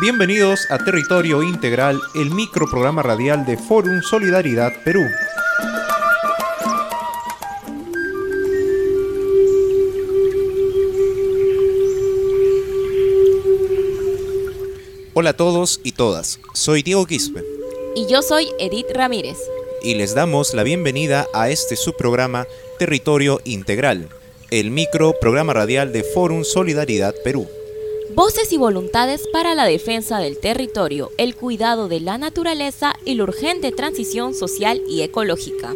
Bienvenidos a Territorio Integral, el microprograma radial de Forum Solidaridad Perú. Hola a todos y todas, soy Diego Quispe. Y yo soy Edith Ramírez. Y les damos la bienvenida a este subprograma Territorio Integral, el microprograma radial de Forum Solidaridad Perú. Voces y voluntades para la defensa del territorio, el cuidado de la naturaleza y la urgente transición social y ecológica.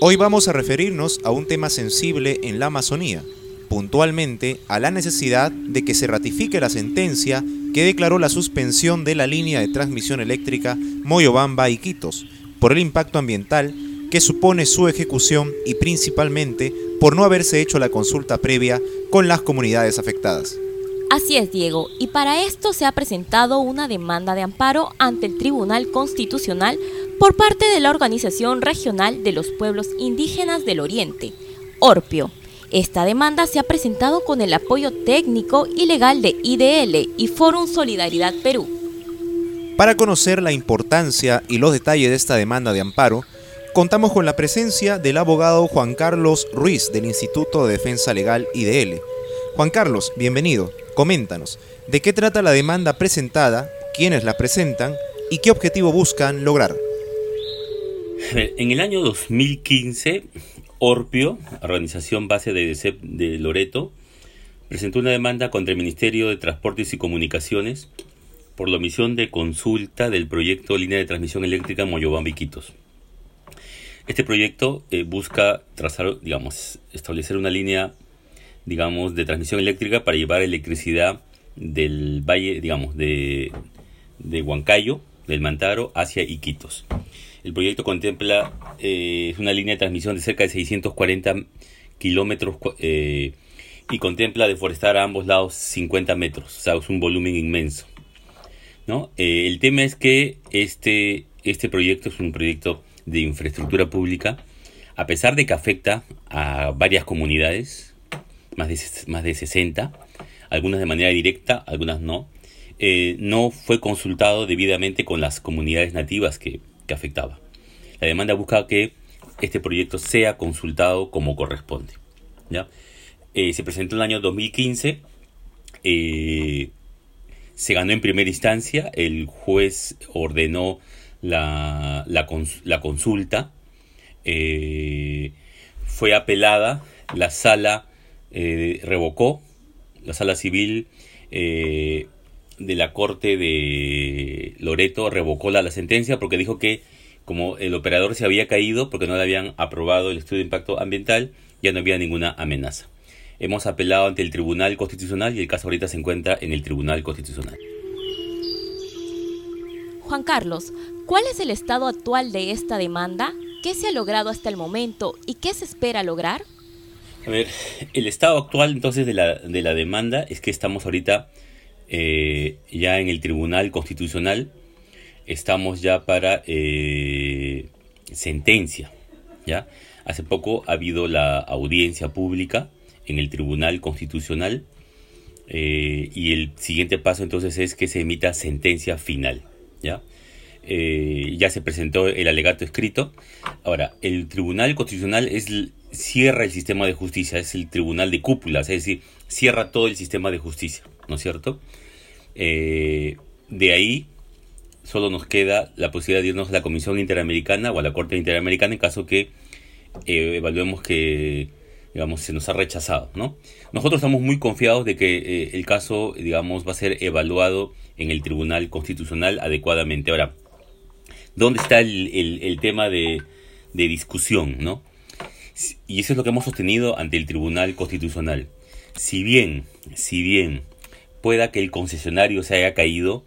Hoy vamos a referirnos a un tema sensible en la Amazonía, puntualmente a la necesidad de que se ratifique la sentencia que declaró la suspensión de la línea de transmisión eléctrica Moyobamba-Iquitos por el impacto ambiental que supone su ejecución y principalmente por no haberse hecho la consulta previa con las comunidades afectadas. Así es, Diego, y para esto se ha presentado una demanda de amparo ante el Tribunal Constitucional por parte de la Organización Regional de los Pueblos Indígenas del Oriente, ORPIO. Esta demanda se ha presentado con el apoyo técnico y legal de IDL y Forum Solidaridad Perú. Para conocer la importancia y los detalles de esta demanda de amparo, contamos con la presencia del abogado Juan Carlos Ruiz del Instituto de Defensa Legal IDL. Juan Carlos, bienvenido. Coméntanos, ¿de qué trata la demanda presentada, quiénes la presentan y qué objetivo buscan lograr? En el año 2015, Orpio, organización base de DECEP de Loreto, presentó una demanda contra el Ministerio de Transportes y Comunicaciones por la omisión de consulta del proyecto Línea de Transmisión Eléctrica Moyobamba-Iquitos. Este proyecto eh, busca trazar, digamos, establecer una línea digamos, de transmisión eléctrica para llevar electricidad del valle, digamos, de, de Huancayo, del Mantaro, hacia Iquitos. El proyecto contempla eh, una línea de transmisión de cerca de 640 kilómetros eh, y contempla deforestar a ambos lados 50 metros, o sea, es un volumen inmenso. ¿no? Eh, el tema es que este, este proyecto es un proyecto de infraestructura pública, a pesar de que afecta a varias comunidades, más de, más de 60, algunas de manera directa, algunas no, eh, no fue consultado debidamente con las comunidades nativas que, que afectaba. La demanda busca que este proyecto sea consultado como corresponde. ¿ya? Eh, se presentó en el año 2015, eh, se ganó en primera instancia, el juez ordenó la, la, la consulta, fue apelada, la sala eh, revocó la sala civil eh, de la corte de Loreto revocó la, sentencia porque dijo que como el operador se había caído porque no le habían aprobado el estudio de impacto ambiental ya no había ninguna amenaza hemos apelado ante el Tribunal Constitucional y el caso ahorita se encuentra en el Tribunal Constitucional Juan Carlos, ¿cuál es el estado actual de esta demanda? ¿Qué se ha logrado hasta el momento y qué se espera lograr? A ver, el estado actual entonces de la, de la demanda es que estamos ahorita eh, ya en el Tribunal Constitucional, estamos ya para eh, sentencia, ¿ya? Hace poco ha habido la audiencia pública en el Tribunal Constitucional eh, y el siguiente paso entonces es que se emita sentencia final, ¿ya? Ya se presentó el alegato escrito. Ahora, el Tribunal Constitucional es cierra el sistema de justicia, es el tribunal de cúpulas, es decir, cierra todo el sistema de justicia, ¿no es cierto? Eh, de ahí solo nos queda la posibilidad de irnos a la Comisión Interamericana o a la Corte Interamericana en caso que eh, evaluemos que digamos se nos ha rechazado, ¿no? Nosotros estamos muy confiados de que eh, el caso, digamos, va a ser evaluado en el Tribunal Constitucional adecuadamente. Ahora, ¿dónde está el, tema de, de discusión, no? Y eso es lo que hemos sostenido ante el Tribunal Constitucional. Si bien, si bien pueda que el concesionario se haya caído,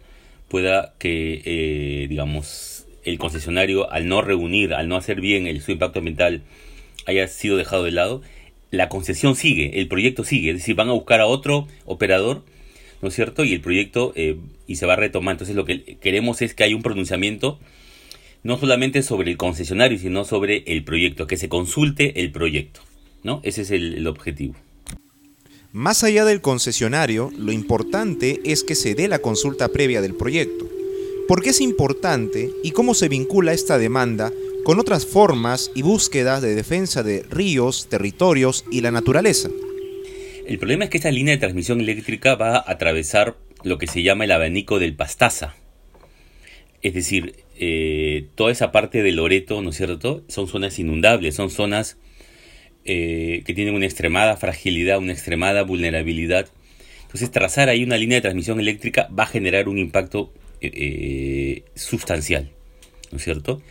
pueda que, eh, digamos, el concesionario al no reunir, al no hacer bien el, su impacto ambiental, haya sido dejado de lado, la concesión sigue, el proyecto sigue, es decir, van a buscar a otro operador, ¿no es cierto? Y el proyecto eh, y se va a retomar. Entonces lo que queremos es que haya un pronunciamiento no solamente sobre el concesionario, sino sobre el proyecto, que se consulte el proyecto. ¿no? Ese es el, objetivo. Más allá del concesionario, lo importante es que se dé la consulta previa del proyecto. ¿Por qué es importante y cómo se vincula esta demanda con otras formas y búsquedas de defensa de ríos, territorios y la naturaleza? El problema es que esta línea de transmisión eléctrica va a atravesar lo que se llama el abanico del Pastaza. Es decir, eh, toda esa parte de Loreto, ¿no es cierto? Son zonas inundables, son zonas eh, que tienen una extremada fragilidad, una extremada vulnerabilidad. Entonces trazar ahí una línea de transmisión eléctrica va a generar un impacto eh, sustancial, ¿no es cierto?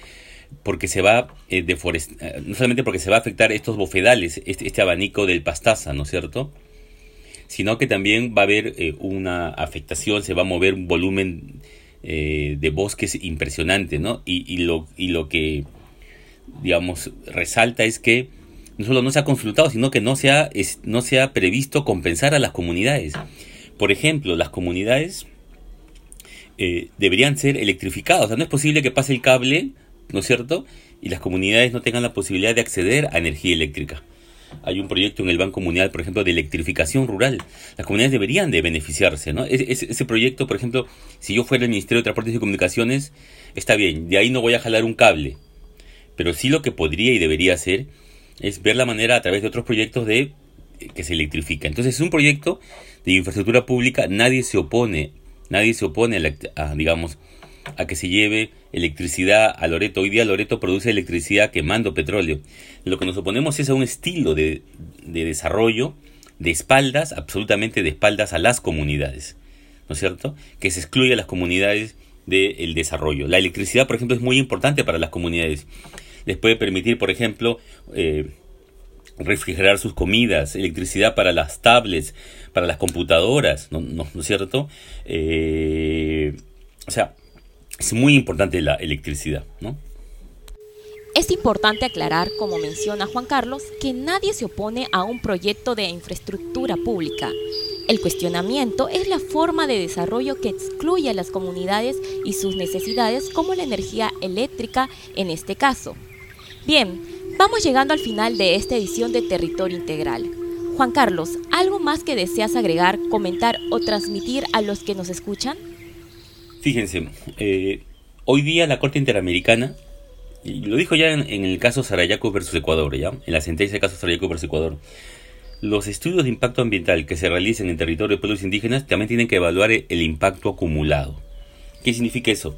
Porque se va deforestar, no solamente porque se va a afectar estos bofedales, este, este, abanico del pastaza, ¿no es cierto? Sino que también va a haber una afectación, se va a mover un volumen de bosques impresionante, ¿no? Y, lo, y lo que, digamos, resalta es que no solo no se ha consultado, sino que no se ha, no se ha previsto compensar a las comunidades. Por ejemplo, las comunidades eh, deberían ser electrificadas. O sea, no es posible que pase el cable, ¿no es cierto? Y las comunidades no tengan la posibilidad de acceder a energía eléctrica. Hay un proyecto en el Banco Mundial, por ejemplo, de electrificación rural. Las comunidades deberían de beneficiarse, ¿no? Ese, proyecto, por ejemplo, si yo fuera el Ministerio de Transportes y Comunicaciones, está bien, de ahí no voy a jalar un cable. Pero sí lo que podría y debería hacer es ver la manera a través de otros proyectos de eh, que se electrifica. Entonces es un proyecto de infraestructura pública, nadie se opone, nadie se opone a, digamos, a que se lleve electricidad a Loreto. Hoy día Loreto produce electricidad quemando petróleo. Lo que nos oponemos es a un estilo de, de desarrollo de espaldas, absolutamente de espaldas a las comunidades, ¿no es cierto? Que se excluye a las comunidades del desarrollo. La electricidad, por ejemplo, es muy importante para las comunidades les puede permitir, por ejemplo, eh, refrigerar sus comidas, electricidad para las tablets, para las computadoras, ¿no, es cierto? Eh, o sea, es muy importante la electricidad, ¿no? Es importante aclarar, como menciona Juan Carlos, que nadie se opone a un proyecto de infraestructura pública. El cuestionamiento es la forma de desarrollo que excluye a las comunidades y sus necesidades como la energía eléctrica en este caso. Bien, vamos llegando al final de esta edición de Territorio Integral. Juan Carlos, ¿algo más que deseas agregar, comentar o transmitir a los que nos escuchan? Fíjense, eh, hoy día la Corte Interamericana, lo dijo ya en, el caso Sarayaco versus Ecuador, ¿ya? en la sentencia del caso Sarayaco versus Ecuador, los estudios de impacto ambiental que se realicen en territorio de pueblos indígenas también tienen que evaluar el impacto acumulado. ¿Qué significa eso?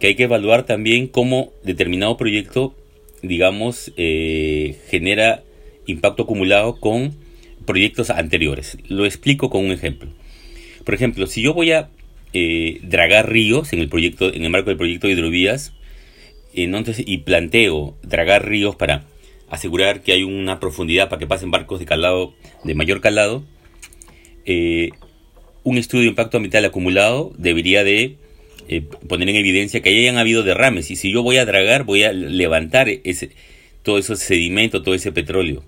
Que hay que evaluar también cómo determinado proyecto digamos, eh, genera impacto acumulado con proyectos anteriores. Lo explico con un ejemplo. Por ejemplo, si yo voy a eh, dragar ríos en el proyecto, en el marco del proyecto de hidrovías, entonces y planteo dragar ríos para asegurar que hay una profundidad para que pasen barcos de calado, de mayor calado, eh, un estudio de impacto ambiental acumulado debería de eh, poner en evidencia que hayan habido derrames. Y si yo voy a dragar voy a levantar ese, todo ese sedimento, todo ese petróleo.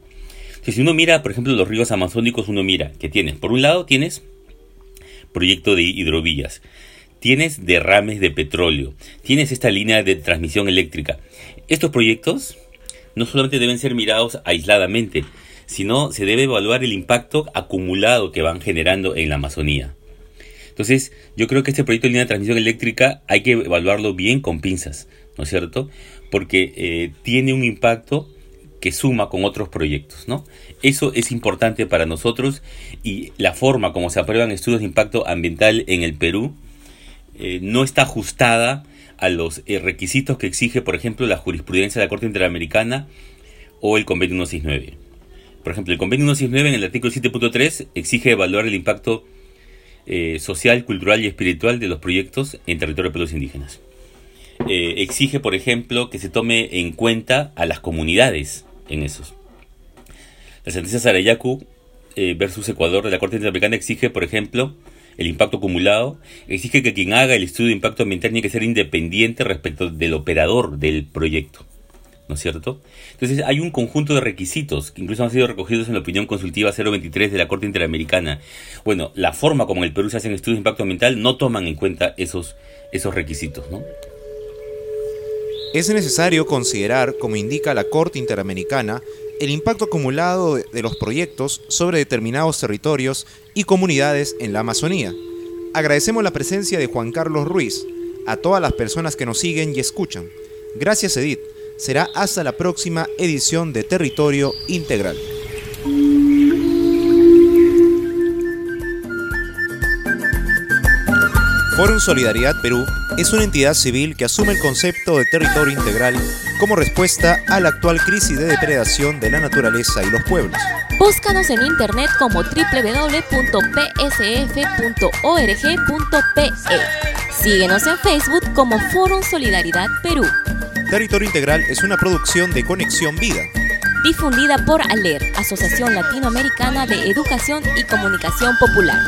si uno mira, por ejemplo, los ríos amazónicos, uno mira que tienes, por un lado tienes proyecto de hidrovías, tienes derrames de petróleo, tienes esta línea de transmisión eléctrica. Estos proyectos no solamente deben ser mirados aisladamente, sino se debe evaluar el impacto acumulado que van generando en la Amazonía. Entonces, yo creo que este proyecto de línea de transmisión eléctrica hay que evaluarlo bien con pinzas, ¿no es cierto? Porque eh, tiene un impacto que suma con otros proyectos, ¿no? Eso es importante para nosotros y la forma como se aprueban estudios de impacto ambiental en el Perú eh, no está ajustada a los eh, requisitos que exige, por ejemplo, la jurisprudencia de la Corte Interamericana o el Convenio 169. Por ejemplo, el Convenio 169 en el artículo 7.3 exige evaluar el impacto eh, social, cultural y espiritual de los proyectos en territorio de pueblos indígenas. Exige, por ejemplo, que se tome en cuenta a las comunidades en esos. La sentencia Sarayaku eh, versus Ecuador de la Corte Interamericana exige, por ejemplo, el impacto acumulado, exige que quien haga el estudio de impacto ambiental tiene que ser independiente respecto del operador del proyecto. ¿no es cierto? Entonces hay un conjunto de requisitos que incluso han sido recogidos en la opinión consultiva 023 de la Corte Interamericana. Bueno, la forma como en el Perú se hacen estudios de impacto ambiental no toman en cuenta esos, esos requisitos, ¿no? Es necesario considerar, como indica la Corte Interamericana, el impacto acumulado de los proyectos sobre determinados territorios y comunidades en la Amazonía. Agradecemos la presencia de Juan Carlos Ruiz, a todas las personas que nos siguen y escuchan. Gracias Edith. Será hasta la próxima edición de Territorio Integral. Forum Solidaridad Perú es una entidad civil que asume el concepto de territorio integral como respuesta a la actual crisis de depredación de la naturaleza y los pueblos. Búscanos en internet como www.psf.org.pe. Síguenos en Facebook como Forum Solidaridad Perú. Territorio Integral es una producción de Conexión Vida. Difundida por ALER, Asociación Latinoamericana de Educación y Comunicación Popular.